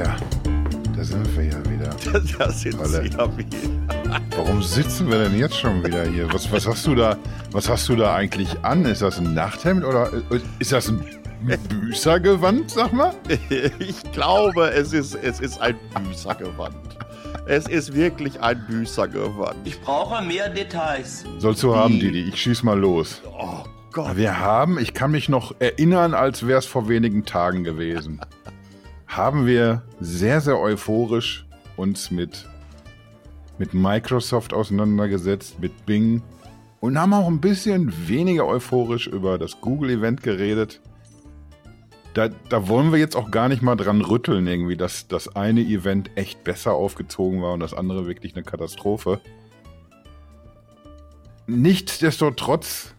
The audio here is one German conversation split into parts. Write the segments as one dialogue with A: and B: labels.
A: Ja, da sind wir ja wieder.
B: da sind
A: Alle.
B: sie ja wieder.
A: Warum sitzen wir denn jetzt schon wieder hier? Was, was hast du da? Was hast du da eigentlich an? Ist das ein Nachthemd oder ist das ein Büßergewand, sag mal?
B: Ich glaube, es ist, es ist ein Büßergewand. Es ist wirklich ein Büßergewand.
C: Ich brauche mehr Details.
A: Sollst du haben, Didi. Ich schieß mal los.
B: Oh Gott.
A: Wir haben, ich kann mich noch erinnern, als wäre es vor wenigen Tagen gewesen, haben wir sehr, sehr euphorisch uns mit, mit Microsoft auseinandergesetzt, mit Bing und haben auch ein bisschen weniger euphorisch über das Google-Event geredet. Da, da wollen wir jetzt auch gar nicht mal dran rütteln, irgendwie, dass das eine Event echt besser aufgezogen war und das andere wirklich eine Katastrophe. Nichtsdestotrotz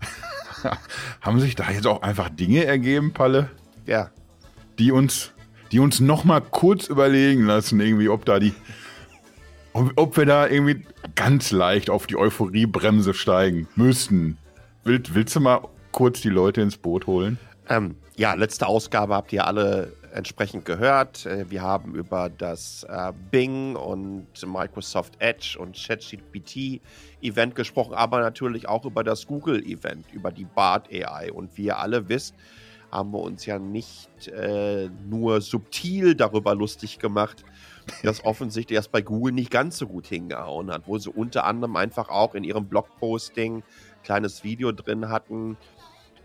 A: haben sich da jetzt auch einfach Dinge ergeben, Palle,
B: Ja.
A: die uns, die uns noch mal kurz überlegen lassen, irgendwie, ob da die, ob, ob wir da irgendwie ganz leicht auf die Euphoriebremse steigen müssten. Willst, willst du mal kurz die Leute ins Boot holen?
B: Ähm, ja, letzte Ausgabe habt ihr alle entsprechend gehört. Äh, Wir haben über das äh, Bing und Microsoft Edge und ChatGPT Event gesprochen, aber natürlich auch über das Google Event, über die Bart AI. Und wie ihr alle wisst, haben wir uns ja nicht äh, nur subtil darüber lustig gemacht, dass offensichtlich das bei Google nicht ganz so gut hingehauen hat, wo sie unter anderem einfach auch in ihrem Blogposting ein kleines Video drin hatten,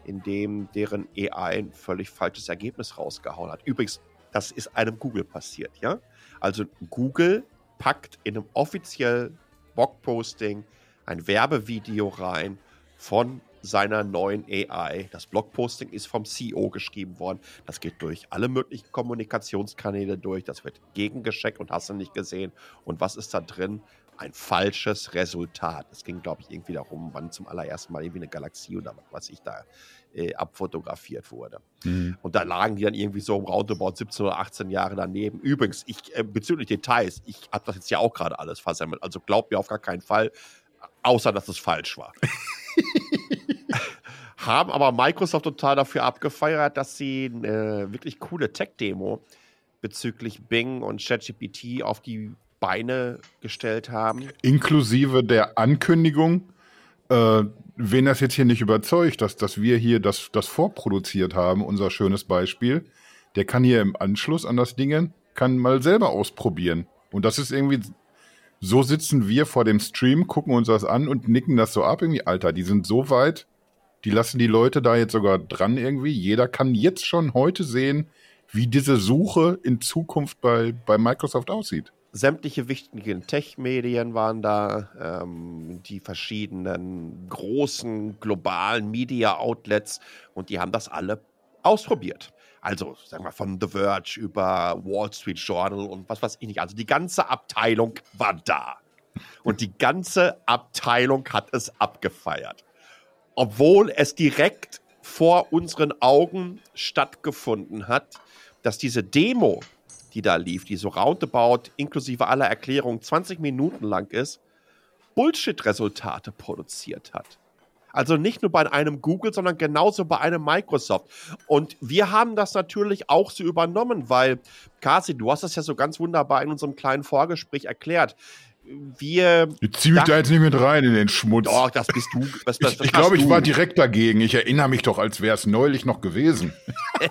B: in dem deren AI ein völlig falsches Ergebnis rausgehauen hat. Übrigens, das ist einem Google passiert, ja? Also Google packt in einem offiziellen Blogposting ein Werbevideo rein von seiner neuen AI. Das Blogposting ist vom CEO geschrieben worden. Das geht durch alle möglichen Kommunikationskanäle durch. Das wird gegengescheckt und hast du nicht gesehen. Und was ist da drin? Ein falsches Resultat. Es ging, glaube ich, irgendwie darum, wann zum allerersten Mal irgendwie eine Galaxie oder was ich da äh, abfotografiert wurde. Und da lagen die dann irgendwie so um roundabout 17 oder 18 Jahre daneben. Übrigens, ich, äh, bezüglich Details, ich habe das jetzt ja auch gerade alles versammelt. Also glaubt mir auf gar keinen Fall, außer dass es falsch war. Haben aber Microsoft total dafür abgefeiert, dass sie eine wirklich coole Tech-Demo bezüglich Bing und ChatGPT auf die Beine gestellt haben.
A: Inklusive der Ankündigung, äh, wen das jetzt hier nicht überzeugt, dass, dass wir hier das, das vorproduziert haben, unser schönes Beispiel, der kann hier im Anschluss an das Ding, kann mal selber ausprobieren. Und das ist irgendwie, so sitzen wir vor dem Stream, gucken uns das an und nicken das so ab, irgendwie, Alter, die sind so weit, die lassen die Leute da jetzt sogar dran irgendwie. Jeder kann jetzt schon heute sehen, wie diese Suche in Zukunft bei, bei Microsoft aussieht.
B: sämtliche wichtigen Tech-Medien waren da, ähm, die verschiedenen großen globalen Media-Outlets und die haben das alle ausprobiert. Also, sagen wir von The Verge über Wall Street Journal und was weiß ich nicht. Also die ganze Abteilung war da. Und die ganze Abteilung hat es abgefeiert. Obwohl es direkt vor unseren Augen stattgefunden hat, dass diese Demo, die da lief, die so roundabout inklusive aller Erklärungen 20 Minuten lang ist, Bullshit-Resultate produziert hat. Also nicht nur bei einem Google, sondern genauso bei einem Microsoft. Und wir haben das natürlich auch so übernommen, weil, Kasi, du hast das ja so ganz wunderbar in unserem kleinen Vorgespräch erklärt. Wir.
A: Ich zieh mich
B: dachten-
A: da jetzt nicht mit rein in den Schmutz.
B: Doch, das bist du. Das, das,
A: ich ich glaube, ich
B: du.
A: war direkt dagegen. Ich erinnere mich doch, als wäre es neulich noch gewesen.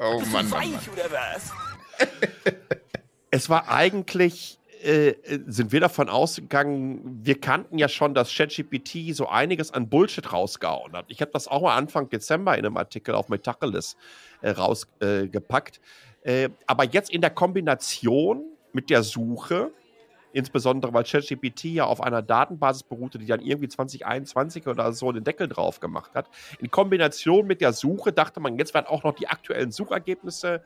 A: oh Mann, Mann, Mann.
C: oder was?
B: es war eigentlich, äh, sind wir davon ausgegangen, wir kannten ja schon, dass ChatGPT so einiges an Bullshit rausgehauen hat. Ich habe das auch mal Anfang Dezember in einem Artikel auf Metacheles äh, rausgepackt. Äh, gepackt. äh, aber jetzt in der Kombination mit der Suche, insbesondere weil ChatGPT ja auf einer Datenbasis beruhte, die dann irgendwie 2021 oder so den Deckel drauf gemacht hat. In Kombination mit der Suche dachte man, jetzt werden auch noch die aktuellen Suchergebnisse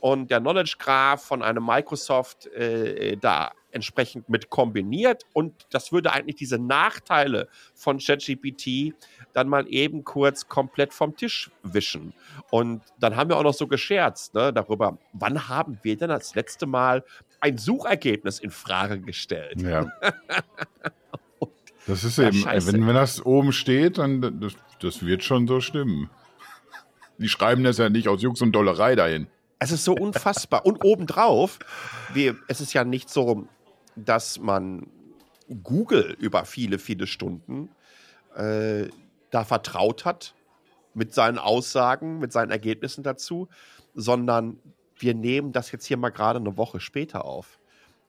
B: und der Knowledge Graph von einem Microsoft äh, da entsprechend mit kombiniert und das würde eigentlich diese Nachteile von ChatGPT dann mal eben kurz komplett vom Tisch wischen. Und dann haben wir auch noch so gescherzt ne, darüber, wann haben wir denn das letzte Mal ein Suchergebnis in Frage gestellt?
A: Ja. Das ist
B: Ja,
A: eben,
B: scheiße.
A: wenn, wenn das oben steht, dann das, das wird schon so stimmen. Die schreiben das ja nicht aus Jux und Dollerei dahin.
B: Es ist so unfassbar. Und obendrauf, wir, es ist ja nicht so, dass man Google über viele, viele Stunden äh, da vertraut hat mit seinen Aussagen, mit seinen Ergebnissen dazu, sondern wir nehmen das jetzt hier mal gerade eine Woche später auf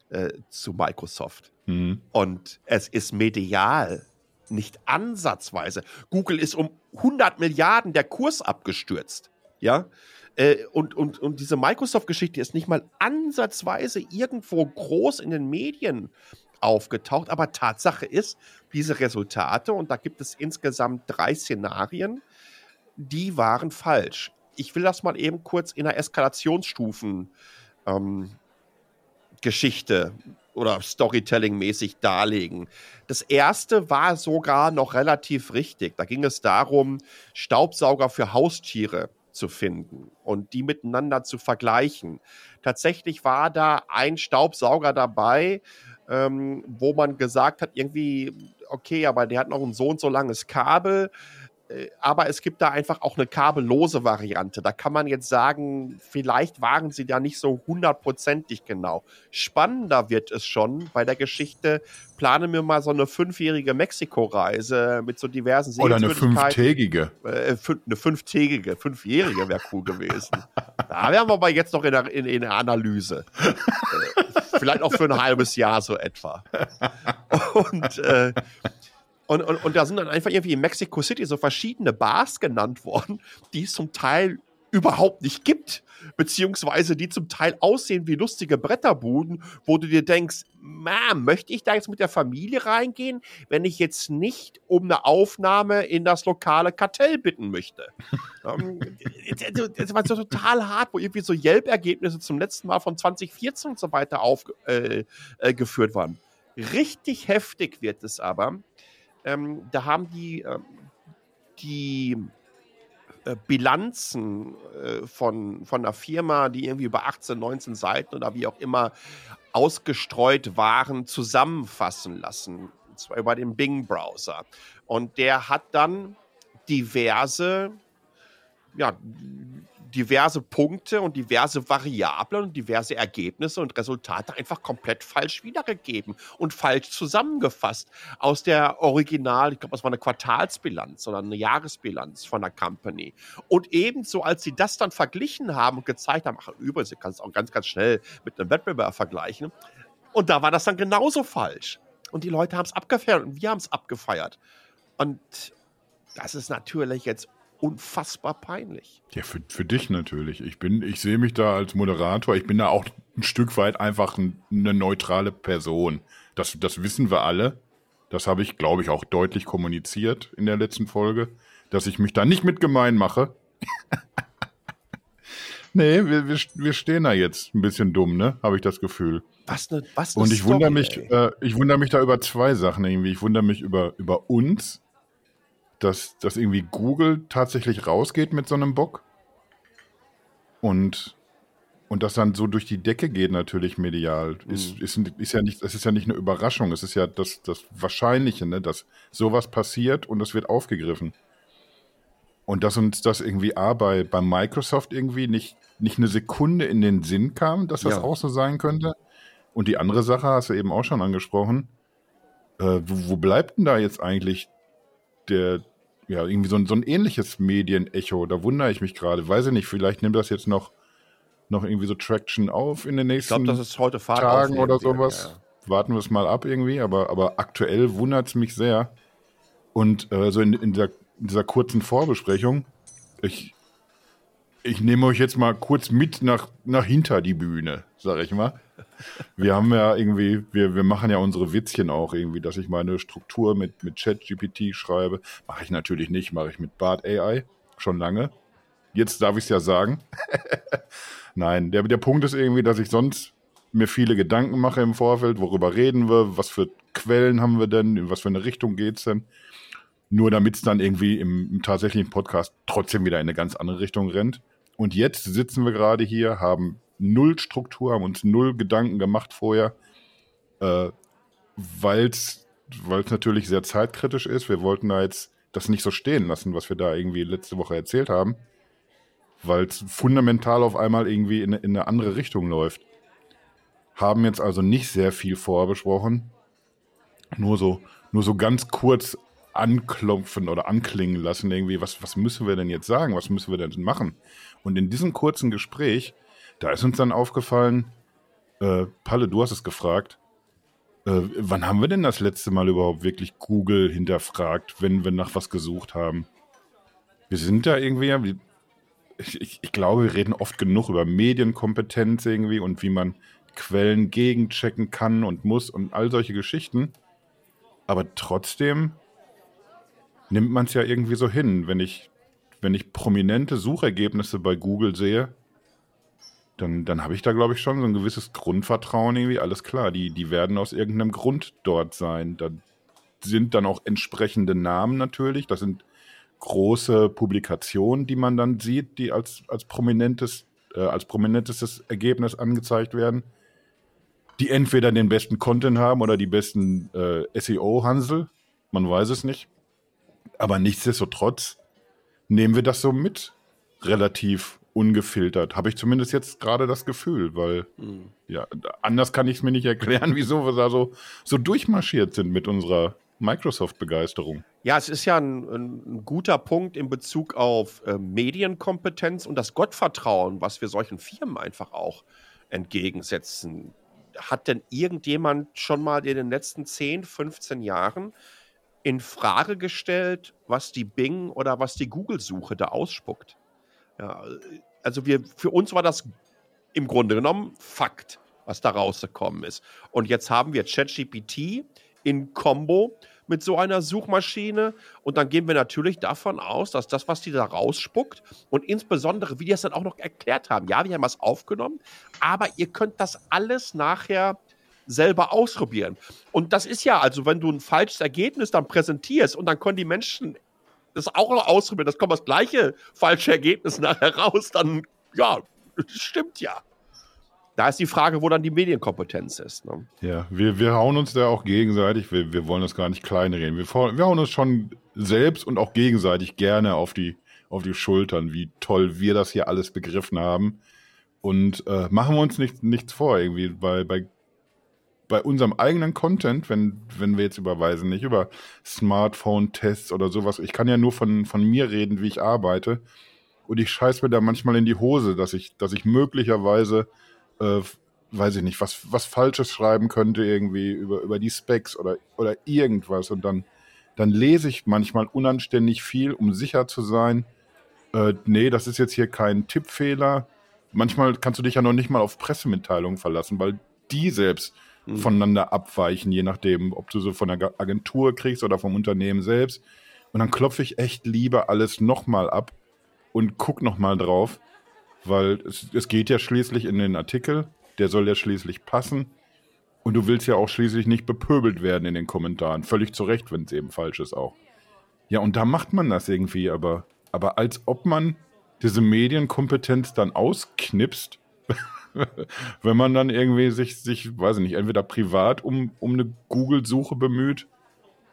B: äh, zu Microsoft. Mhm. Und es ist medial nicht ansatzweise. Google ist um 100 Milliarden der Kurs abgestürzt. Ja. Äh, und, und, und diese Microsoft-Geschichte ist nicht mal ansatzweise irgendwo groß in den Medien aufgetaucht. Aber Tatsache ist, diese Resultate, und da gibt es insgesamt drei Szenarien, die waren falsch. Ich will das mal eben kurz in der Eskalationsstufen ähm, Geschichte oder Storytelling-mäßig darlegen. Das erste war sogar noch relativ richtig. Da ging es darum, Staubsauger für Haustiere zu finden und die miteinander zu vergleichen. Tatsächlich war da ein Staubsauger dabei, ähm, wo man gesagt hat, irgendwie, okay, aber der hat noch ein so und so langes Kabel. Äh, aber es gibt da einfach auch eine kabellose Variante. Da kann man jetzt sagen, vielleicht waren sie da nicht so hundertprozentig genau. Spannender wird es schon bei der Geschichte. Plane mir mal so eine fünfjährige Mexiko-Reise mit so diversen
A: Oder eine fünftägige.
B: Äh, eine fünftägige, fünfjährige wäre cool gewesen. da wären wir aber jetzt noch in der, in, in der Analyse. äh, vielleicht auch für ein halbes Jahr so etwa. Und äh, und, und, und da sind dann einfach irgendwie in Mexico City so verschiedene Bars genannt worden, die es zum Teil überhaupt nicht gibt, beziehungsweise die zum Teil aussehen wie lustige Bretterbuden, wo du dir denkst, Ma'am, möchte ich da jetzt mit der Familie reingehen, wenn ich jetzt nicht um eine Aufnahme in das lokale Kartell bitten möchte? um, ähm, das war so total hart, wo irgendwie so Yelp-Ergebnisse zum letzten Mal von 2014 und so weiter aufgeführt äh, äh, waren. Richtig heftig wird es aber, ähm, da haben die, äh, die äh, Bilanzen äh, von, von einer Firma, die irgendwie über 18, 19 Seiten oder wie auch immer ausgestreut waren, zusammenfassen lassen. Und zwar über den Bing-Browser. Und der hat dann diverse ja, diverse Punkte und diverse Variablen und diverse Ergebnisse und Resultate einfach komplett falsch wiedergegeben und falsch zusammengefasst aus der Original, ich glaube, das war eine Quartalsbilanz oder eine Jahresbilanz von der Company. Und ebenso, als sie das dann verglichen haben und gezeigt haben, ach, übrigens, ihr kann es auch ganz, ganz schnell mit einem Wettbewerb vergleichen. Und da war das dann genauso falsch. Und die Leute haben es abgefeiert und wir haben es abgefeiert. Und das ist natürlich jetzt unfassbar peinlich.
A: Ja, für, für dich natürlich. Ich bin, ich sehe mich da als Moderator. Ich bin da auch ein Stück weit einfach ein, eine neutrale Person. Das, das wissen wir alle. Das habe ich, glaube ich, auch deutlich kommuniziert in der letzten Folge, dass ich mich da nicht mit gemein mache. nee, wir, wir, wir stehen da jetzt ein bisschen dumm, ne? Habe ich das Gefühl.
B: Was ne, was ne
A: Und ich wundere mich, äh, ich wundere mich da über zwei Sachen irgendwie. Ich wundere mich über, über uns, dass, dass irgendwie Google tatsächlich rausgeht mit so einem Bock und, und das dann so durch die Decke geht natürlich medial. Mhm. Ist, ist, ist ja nicht, es ist ja nicht eine Überraschung, es ist ja das, das Wahrscheinliche, ne, dass sowas passiert und es wird aufgegriffen. Und dass uns das irgendwie A, bei, bei Microsoft irgendwie nicht, nicht eine Sekunde in den Sinn kam, dass das ja. auch so sein könnte. Und die andere Sache hast du eben auch schon angesprochen. Äh, wo, wo bleibt denn da jetzt eigentlich der, ja, irgendwie so ein, so ein ähnliches Medienecho. Da wundere ich mich gerade. Weiß ich nicht, vielleicht nimmt das jetzt noch, noch irgendwie so Traction auf in den nächsten
B: ich glaub, das ist heute
A: Tagen oder sowas. Ja. Warten wir es mal ab irgendwie, aber, aber aktuell wundert es mich sehr. Und äh, so in, in, dieser, in dieser kurzen Vorbesprechung, ich, ich nehme euch jetzt mal kurz mit nach, nach hinter die Bühne, sag ich mal wir haben ja irgendwie, wir, wir machen ja unsere Witzchen auch irgendwie, dass ich meine Struktur mit, mit ChatGPT schreibe. Mache ich natürlich nicht, mache ich mit Bart AI schon lange. Jetzt darf ich es ja sagen. Nein, der, der Punkt ist irgendwie, dass ich sonst mir viele Gedanken mache im Vorfeld, worüber reden wir, was für Quellen haben wir denn, in was für eine Richtung geht es denn. Nur damit es dann irgendwie im, im tatsächlichen Podcast trotzdem wieder in eine ganz andere Richtung rennt. Und jetzt sitzen wir gerade hier, haben null Struktur, haben uns null Gedanken gemacht vorher, äh, weil es natürlich sehr zeitkritisch ist. Wir wollten da jetzt das nicht so stehen lassen, was wir da irgendwie letzte Woche erzählt haben. weil es fundamental auf einmal irgendwie in, in eine andere Richtung läuft. Haben jetzt also nicht sehr viel vorbesprochen. Nur so, nur so ganz kurz anklopfen oder anklingen lassen, irgendwie, was, was müssen wir denn jetzt sagen? Was müssen wir denn machen? Und in diesem kurzen Gespräch, da ist uns dann aufgefallen, äh, Palle, du hast es gefragt, äh, wann haben wir denn das letzte Mal überhaupt wirklich Google hinterfragt, wenn wir nach was gesucht haben? Wir sind da irgendwie, ich, ich, ich glaube, wir reden oft genug über Medienkompetenz irgendwie und wie man Quellen gegenchecken kann und muss und all solche Geschichten. Aber trotzdem nimmt man es ja irgendwie so hin. Wenn ich, wenn ich prominente Suchergebnisse bei Google sehe, dann, dann habe ich da, glaube ich, schon so ein gewisses Grundvertrauen irgendwie. Alles klar, die, die werden aus irgendeinem Grund dort sein. Da sind dann auch entsprechende Namen natürlich. Das sind große Publikationen, die man dann sieht, die als, als prominentes, äh, als prominentestes Ergebnis angezeigt werden. Die entweder den besten Content haben oder die besten äh, SEO-Hansel. Man weiß es nicht. Aber nichtsdestotrotz nehmen wir das so mit. Relativ ungefiltert. Habe ich zumindest jetzt gerade das Gefühl, weil mhm. ja, anders kann ich es mir nicht erklären, wieso wir da so, so durchmarschiert sind mit unserer Microsoft-Begeisterung.
B: Ja, es ist ja ein, ein, guter Punkt in Bezug auf äh, Medienkompetenz und das Gottvertrauen, was wir solchen Firmen einfach auch entgegensetzen. Hat denn irgendjemand schon mal in den letzten 10, 15 Jahren in Frage gestellt, was die Bing oder was die Google-Suche da ausspuckt? Ja, also wir, für uns war das im Grunde genommen Fakt, was da rausgekommen ist. Und jetzt haben wir ChatGPT in Combo mit so einer Suchmaschine. Und dann gehen wir natürlich davon aus, dass das, was die da rausspuckt und insbesondere, wie die es dann auch noch erklärt haben, ja, wir haben was aufgenommen, aber ihr könnt das alles nachher selber ausprobieren. Und das ist ja, also wenn du ein falsches Ergebnis dann präsentierst und dann können die Menschen das auch noch ausprobieren, das kommt das gleiche falsche Ergebnis nachher raus, dann ja, stimmt ja da ist die Frage, wo dann die Medienkompetenz ist. Ne?
A: Ja, wir, wir hauen uns da auch gegenseitig, wir, wir wollen das gar nicht kleinreden. Wir, wir hauen uns schon selbst und auch gegenseitig gerne auf die, auf die Schultern, wie toll wir das hier alles begriffen haben. Und äh, machen wir uns nicht, nichts vor, irgendwie, bei, bei, bei unserem eigenen Content, wenn, wenn wir jetzt überweisen, nicht über Smartphone-Tests oder sowas. Ich kann ja nur von, von mir reden, wie ich arbeite. Und ich scheiß mir da manchmal in die Hose, dass ich, dass ich möglicherweise äh, weiß ich nicht, was, was Falsches schreiben könnte irgendwie über, über die Specs oder, oder irgendwas. Und dann, dann lese ich manchmal unanständig viel, um sicher zu sein, äh, nee, das ist jetzt hier kein Tippfehler. Manchmal kannst du dich ja noch nicht mal auf Pressemitteilungen verlassen, weil die selbst mhm. voneinander abweichen, je nachdem, ob du so von der Agentur kriegst oder vom Unternehmen selbst. Und dann klopfe ich echt lieber alles nochmal ab und guck nochmal drauf, weil es, es geht ja schließlich in den Artikel, der soll ja schließlich passen. Und du willst ja auch schließlich nicht bepöbelt werden in den Kommentaren. Völlig zu Recht, wenn es eben falsch ist auch. Ja, und da macht man das irgendwie, aber, aber als ob man diese Medienkompetenz dann ausknipst, wenn man dann irgendwie sich, sich, weiß ich nicht, entweder privat um, um eine Google-Suche bemüht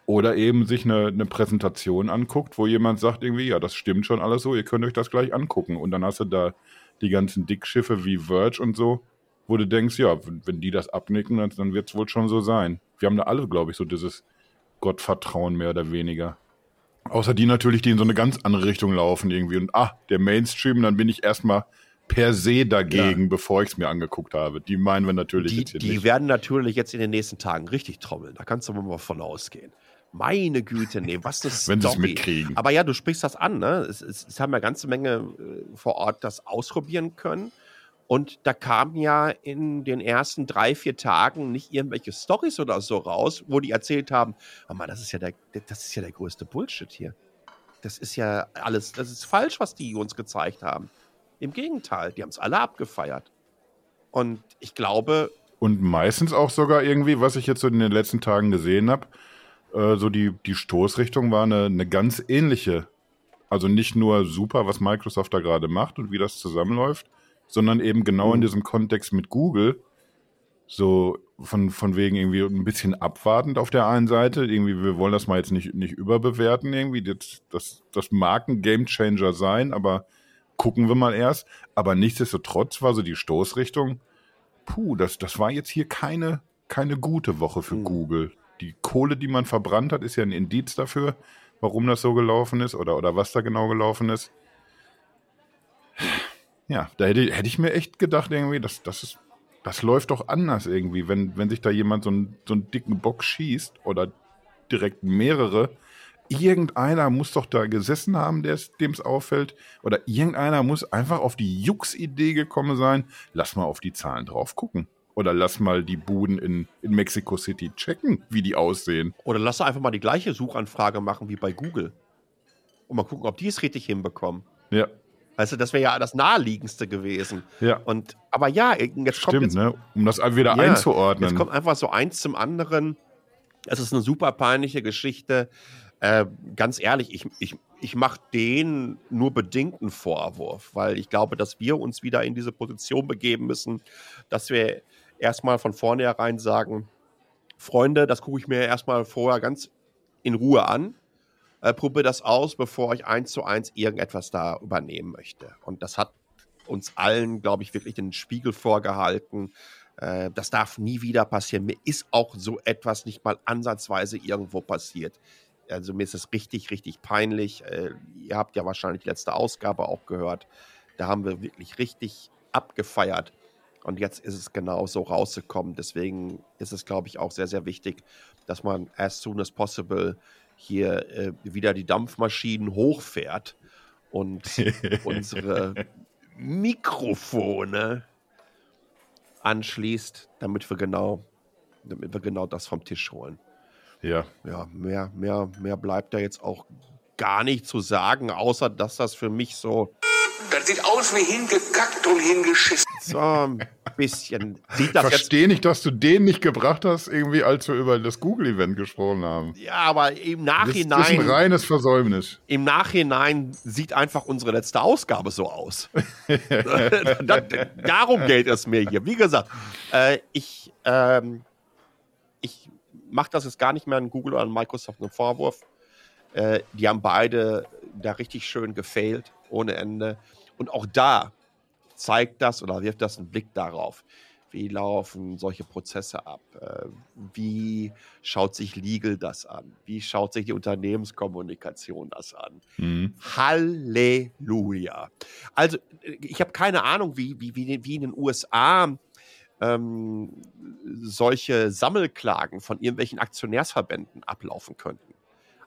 A: oder eben sich eine, eine Präsentation anguckt, wo jemand sagt irgendwie, ja, das stimmt schon alles so, ihr könnt euch das gleich angucken. Und dann hast du da die ganzen Dickschiffe wie Verge und so, wo du denkst, ja, wenn, die das abnicken, dann, dann wird es wohl schon so sein. Wir haben da alle, glaube ich, so dieses Gottvertrauen mehr oder weniger. Außer die natürlich, die in so eine ganz andere Richtung laufen irgendwie. Und ah, der Mainstream, dann bin ich erstmal per se dagegen, ja. bevor ich es mir angeguckt habe. Die meinen wir natürlich
B: die,
A: jetzt hier
B: Die nicht. werden natürlich jetzt in den nächsten Tagen richtig trommeln. Da kannst du mal von ausgehen. Meine Güte, nee, was das
A: Wenn sie es mitkriegen.
B: Aber ja, du sprichst das an, ne? Es, es, es haben ja ganze Menge äh, vor Ort das ausprobieren können. Und da kamen ja in den ersten drei, vier Tagen nicht irgendwelche Stories oder so raus, wo die erzählt haben, Mama, das ist ja der, das ist ja der größte Bullshit hier. Das ist ja alles, das ist falsch, was die uns gezeigt haben. Im Gegenteil, die haben es alle abgefeiert. Und ich glaube.
A: Und meistens auch sogar irgendwie, was ich jetzt so in den letzten Tagen gesehen habe, äh, so die, die Stoßrichtung war eine, eine ganz ähnliche. Also nicht nur super, was Microsoft da gerade macht und wie das zusammenläuft, sondern eben genau mhm. in diesem Kontext mit Google. So von, von wegen irgendwie ein bisschen abwartend auf der einen Seite. Irgendwie, wir wollen das mal jetzt nicht, nicht überbewerten, irgendwie. Das, das, das mag ein Gamechanger sein, aber gucken wir mal erst. Aber nichtsdestotrotz war so die Stoßrichtung, puh, das, das war jetzt hier keine, keine gute Woche für
B: Hm.
A: Google. Die Kohle, die man verbrannt hat, ist ja ein Indiz dafür, warum das so gelaufen ist oder, oder was da genau gelaufen ist. Ja, da hätte, hätte ich mir echt gedacht, irgendwie, das, das, ist, das läuft doch anders irgendwie, wenn, wenn sich da jemand so einen, so einen dicken Bock schießt oder direkt mehrere. Irgendeiner muss doch da gesessen haben, dem es auffällt. Oder irgendeiner muss einfach auf die Jux-Idee gekommen sein. Lass mal auf die Zahlen drauf gucken. Oder lass mal die Buden in, in Mexico City checken, wie die aussehen.
B: Oder lass einfach mal die gleiche Suchanfrage machen wie bei Google. Und mal gucken, ob die es richtig hinbekommen.
A: Ja,
B: Weißt du, das wäre ja das Naheliegendste gewesen.
A: ja.
B: Und, aber ja, jetzt kommt
A: Stimmt,
B: jetzt,
A: ne? Um das wieder
B: Ja,
A: einzuordnen.
B: Jetzt kommt einfach so eins zum anderen. Es ist eine super peinliche Geschichte. Äh, ganz ehrlich, ich, ich, ich mache denen nur bedingten Vorwurf, weil ich glaube, dass wir uns wieder in diese Position begeben müssen, dass wir erstmal von vornherein sagen, Freunde, das gucke ich mir erstmal vorher ganz in Ruhe an. Äh, probiere das aus, bevor ich eins zu eins irgendetwas da übernehmen möchte. Und das hat uns allen, glaube ich, wirklich den Spiegel vorgehalten. Äh, das darf nie wieder passieren. Mir ist auch so etwas nicht mal ansatzweise irgendwo passiert. Also mir ist es richtig, richtig peinlich. Äh, ihr habt ja wahrscheinlich die letzte Ausgabe auch gehört. Da haben wir wirklich richtig abgefeiert. Und jetzt ist es genau so rausgekommen. Deswegen ist es, glaube ich, auch sehr, sehr wichtig, dass man as soon as possible hier äh, wieder die Dampfmaschinen hochfährt und unsere Mikrofone anschließt, damit wir genau, damit wir genau das vom Tisch holen.
A: Ja.
B: Ja, mehr, mehr, mehr bleibt da jetzt auch gar nicht zu sagen, außer dass das für mich so,
D: Das sieht aus wie hingekackt und hingeschissen.
B: so ein bisschen sieht das jetzt.
A: Verstehe nicht, dass du den nicht gebracht hast, irgendwie, als wir über das Google-Event gesprochen haben.
B: Ja, aber im
A: Das, das ist ein
B: Nachhinein,
A: reines Versäumnis.
B: im Nachhinein sieht einfach unsere letzte Ausgabe so aus. da, darum geht es mir hier. Wie gesagt, äh, ich, ähm, ich mache das jetzt gar nicht mehr an Google oder an Microsoft einen Vorwurf. Äh, die haben beide da richtig schön gefailt, ohne Ende. Und auch da zeigt das oder wirft das einen Blick darauf, wie laufen solche Prozesse ab? Äh, wie schaut sich Legal das an? Wie schaut sich die Unternehmenskommunikation das an?
A: Mhm.
B: Halleluja. Also, äh, ich habe keine Ahnung, wie, wie, wie, wie in den USA ähm, solche Sammelklagen von irgendwelchen Aktionärsverbänden ablaufen könnten.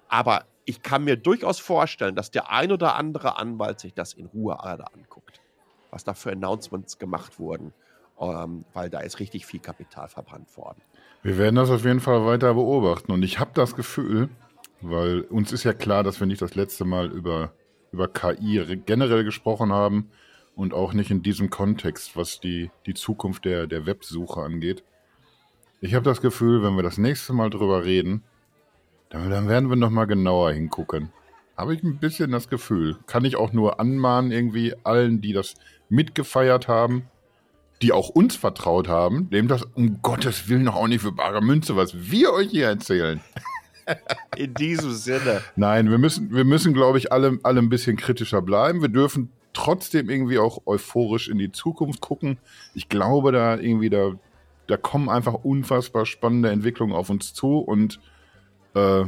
B: Aber ich kann mir durchaus vorstellen, dass der ein oder andere Anwalt sich das in Ruhe alle anguckt, was da für Announcements gemacht wurden, ähm, weil da ist richtig viel Kapital verbrannt worden.
A: Wir werden das auf jeden Fall weiter beobachten. Und ich habe das Gefühl, weil uns ist ja klar, dass wir nicht das letzte Mal über, über KI re- generell gesprochen haben und auch nicht in diesem Kontext, was die, die Zukunft der, der Websuche angeht. Ich habe das Gefühl, wenn wir das nächste Mal drüber reden, dann, dann werden wir nochmal genauer hingucken. Habe ich ein bisschen das Gefühl. Kann ich auch nur anmahnen, irgendwie allen, die das mitgefeiert haben, die auch uns vertraut haben, nehmt das um Gottes Willen noch auch nicht für bare Münze, was wir euch hier erzählen.
B: In diesem Sinne.
A: Nein, wir müssen, wir müssen, glaube ich, alle, alle ein bisschen kritischer bleiben. Wir dürfen trotzdem irgendwie auch euphorisch in die Zukunft gucken. Ich glaube, da irgendwie, da, da kommen einfach unfassbar spannende Entwicklungen auf uns zu und äh,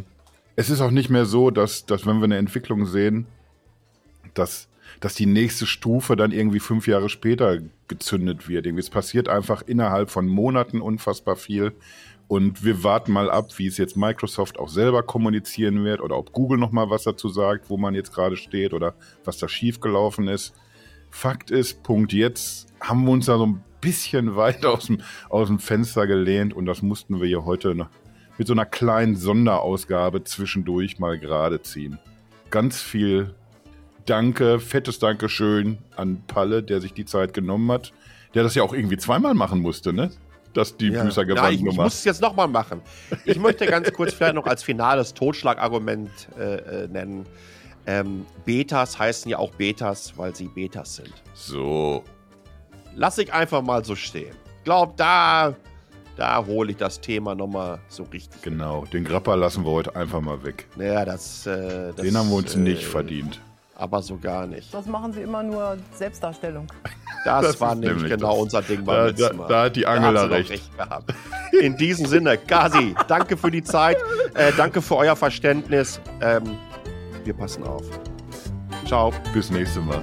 A: es ist auch nicht mehr so, dass, dass wenn wir eine Entwicklung sehen, dass, dass die nächste Stufe dann irgendwie fünf Jahre später gezündet wird. Irgendwie, es passiert einfach innerhalb von Monaten unfassbar viel. Und wir warten mal ab, wie es jetzt Microsoft auch selber kommunizieren wird oder ob Google noch mal was dazu sagt, wo man jetzt gerade steht oder was da schiefgelaufen ist. Fakt ist, Punkt jetzt haben wir uns da so ein bisschen weit aus dem, aus dem Fenster gelehnt und das mussten wir hier heute noch mit so einer kleinen Sonderausgabe zwischendurch mal gerade ziehen. Ganz viel Danke, fettes Dankeschön an Palle, der sich die Zeit genommen hat, der das ja auch irgendwie zweimal machen musste, ne? Dass die
B: Ja.
A: Büßer
B: ich,
A: gewandt
B: ich
A: Nummer.
B: muss es jetzt nochmal machen. Ich möchte ganz kurz vielleicht noch als finales Totschlagargument äh, äh, nennen. Ähm, Betas heißen ja auch Betas, weil sie Betas sind.
A: So.
B: Lass ich einfach mal so stehen. Glaub, da, da hole ich das Thema nochmal so richtig.
A: Genau, den Grappa lassen wir heute einfach mal weg.
B: Naja, das, äh, das
A: Den haben wir uns
B: äh,
A: nicht verdient.
B: aber so gar nicht.
E: Das machen sie immer nur Selbstdarstellung.
B: Das,
A: Das
B: war nämlich genau
A: das.
B: unser Ding beim letzten
A: da-
B: Mal.
A: da hat die
B: Da
A: Angela
B: doch
A: recht.
B: gehabt. In diesem Sinne, Gazi, danke für die Zeit. Äh, danke für euer Verständnis. Ähm, wir passen auf. Ciao.
A: Bis nächste Mal.